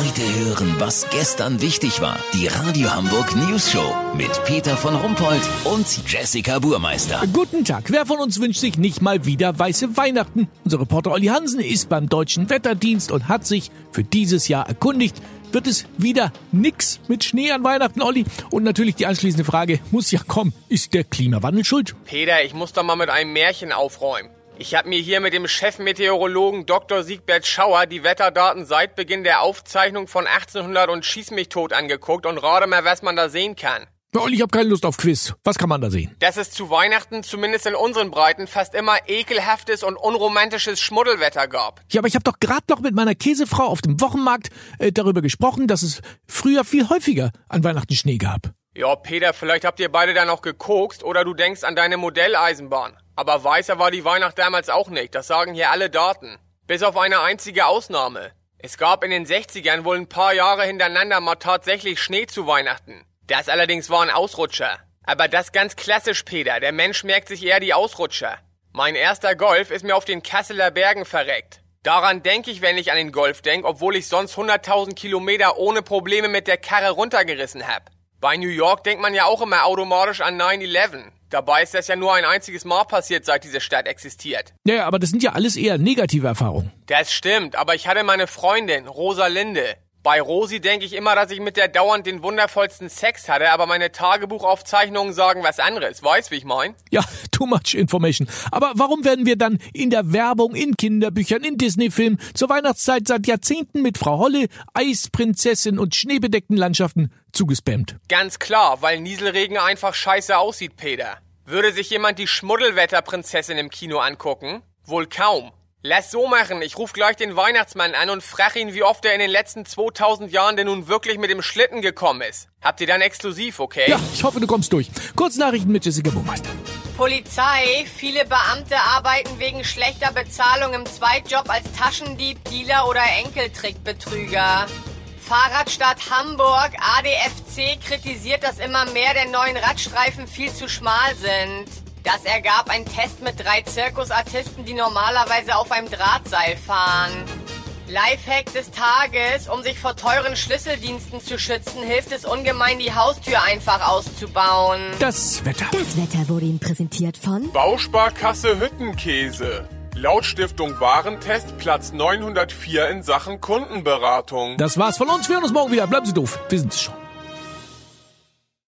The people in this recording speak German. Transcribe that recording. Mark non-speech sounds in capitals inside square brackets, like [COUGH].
Heute hören, was gestern wichtig war. Die Radio Hamburg News Show mit Peter von Rumpold und Jessica Burmeister. Guten Tag. Wer von uns wünscht sich nicht mal wieder weiße Weihnachten? Unser Reporter Olli Hansen ist beim Deutschen Wetterdienst und hat sich für dieses Jahr erkundigt. Wird es wieder nix mit Schnee an Weihnachten, Olli? Und natürlich die anschließende Frage muss ja kommen. Ist der Klimawandel schuld? Peter, ich muss doch mal mit einem Märchen aufräumen. Ich habe mir hier mit dem Chefmeteorologen Dr. Siegbert Schauer die Wetterdaten seit Beginn der Aufzeichnung von 1800 und Schieß mich tot angeguckt und rate mal, was man da sehen kann. Ja, Olli, ich habe keine Lust auf Quiz. Was kann man da sehen? Dass es zu Weihnachten, zumindest in unseren Breiten, fast immer ekelhaftes und unromantisches Schmuddelwetter gab. Ja, aber ich habe doch gerade noch mit meiner Käsefrau auf dem Wochenmarkt äh, darüber gesprochen, dass es früher viel häufiger an Weihnachten Schnee gab. Ja, Peter, vielleicht habt ihr beide da noch gekokst oder du denkst an deine Modelleisenbahn. Aber weißer war die Weihnacht damals auch nicht, das sagen hier alle Daten. Bis auf eine einzige Ausnahme. Es gab in den 60ern wohl ein paar Jahre hintereinander mal tatsächlich Schnee zu Weihnachten. Das allerdings war ein Ausrutscher. Aber das ganz klassisch, Peter. Der Mensch merkt sich eher die Ausrutscher. Mein erster Golf ist mir auf den Kasseler Bergen verreckt. Daran denke ich, wenn ich an den Golf denke, obwohl ich sonst 100.000 Kilometer ohne Probleme mit der Karre runtergerissen hab. Bei New York denkt man ja auch immer automatisch an 9-11. Dabei ist das ja nur ein einziges Mal passiert, seit diese Stadt existiert. Ja, aber das sind ja alles eher negative Erfahrungen. Das stimmt, aber ich hatte meine Freundin, Rosa Linde. Bei Rosi denke ich immer, dass ich mit der dauernd den wundervollsten Sex hatte, aber meine Tagebuchaufzeichnungen sagen was anderes. Weißt, wie ich mein? Ja, [LAUGHS] too much information. Aber warum werden wir dann in der Werbung, in Kinderbüchern, in Disney-Filmen zur Weihnachtszeit seit Jahrzehnten mit Frau Holle, Eisprinzessin und schneebedeckten Landschaften zugespammt? Ganz klar, weil Nieselregen einfach scheiße aussieht, Peter. Würde sich jemand die Schmuddelwetterprinzessin im Kino angucken? Wohl kaum. Lass so machen. Ich ruf gleich den Weihnachtsmann an und frag ihn, wie oft er in den letzten 2000 Jahren denn nun wirklich mit dem Schlitten gekommen ist. Habt ihr dann exklusiv, okay? Ja, ich hoffe, du kommst durch. Kurznachrichten mit Jessica Burmeister. Polizei. Viele Beamte arbeiten wegen schlechter Bezahlung im Zweitjob als Taschendieb, Dealer oder Enkeltrickbetrüger. Fahrradstadt Hamburg, ADFC, kritisiert, dass immer mehr der neuen Radstreifen viel zu schmal sind. Das ergab ein Test mit drei Zirkusartisten, die normalerweise auf einem Drahtseil fahren. Lifehack des Tages, um sich vor teuren Schlüsseldiensten zu schützen, hilft es ungemein, die Haustür einfach auszubauen. Das Wetter. Das Wetter wurde Ihnen präsentiert von Bausparkasse Hüttenkäse. Laut Stiftung Warentest Platz 904 in Sachen Kundenberatung. Das war's von uns. Wir hören uns morgen wieder. Bleiben Sie doof. Wir sind's schon.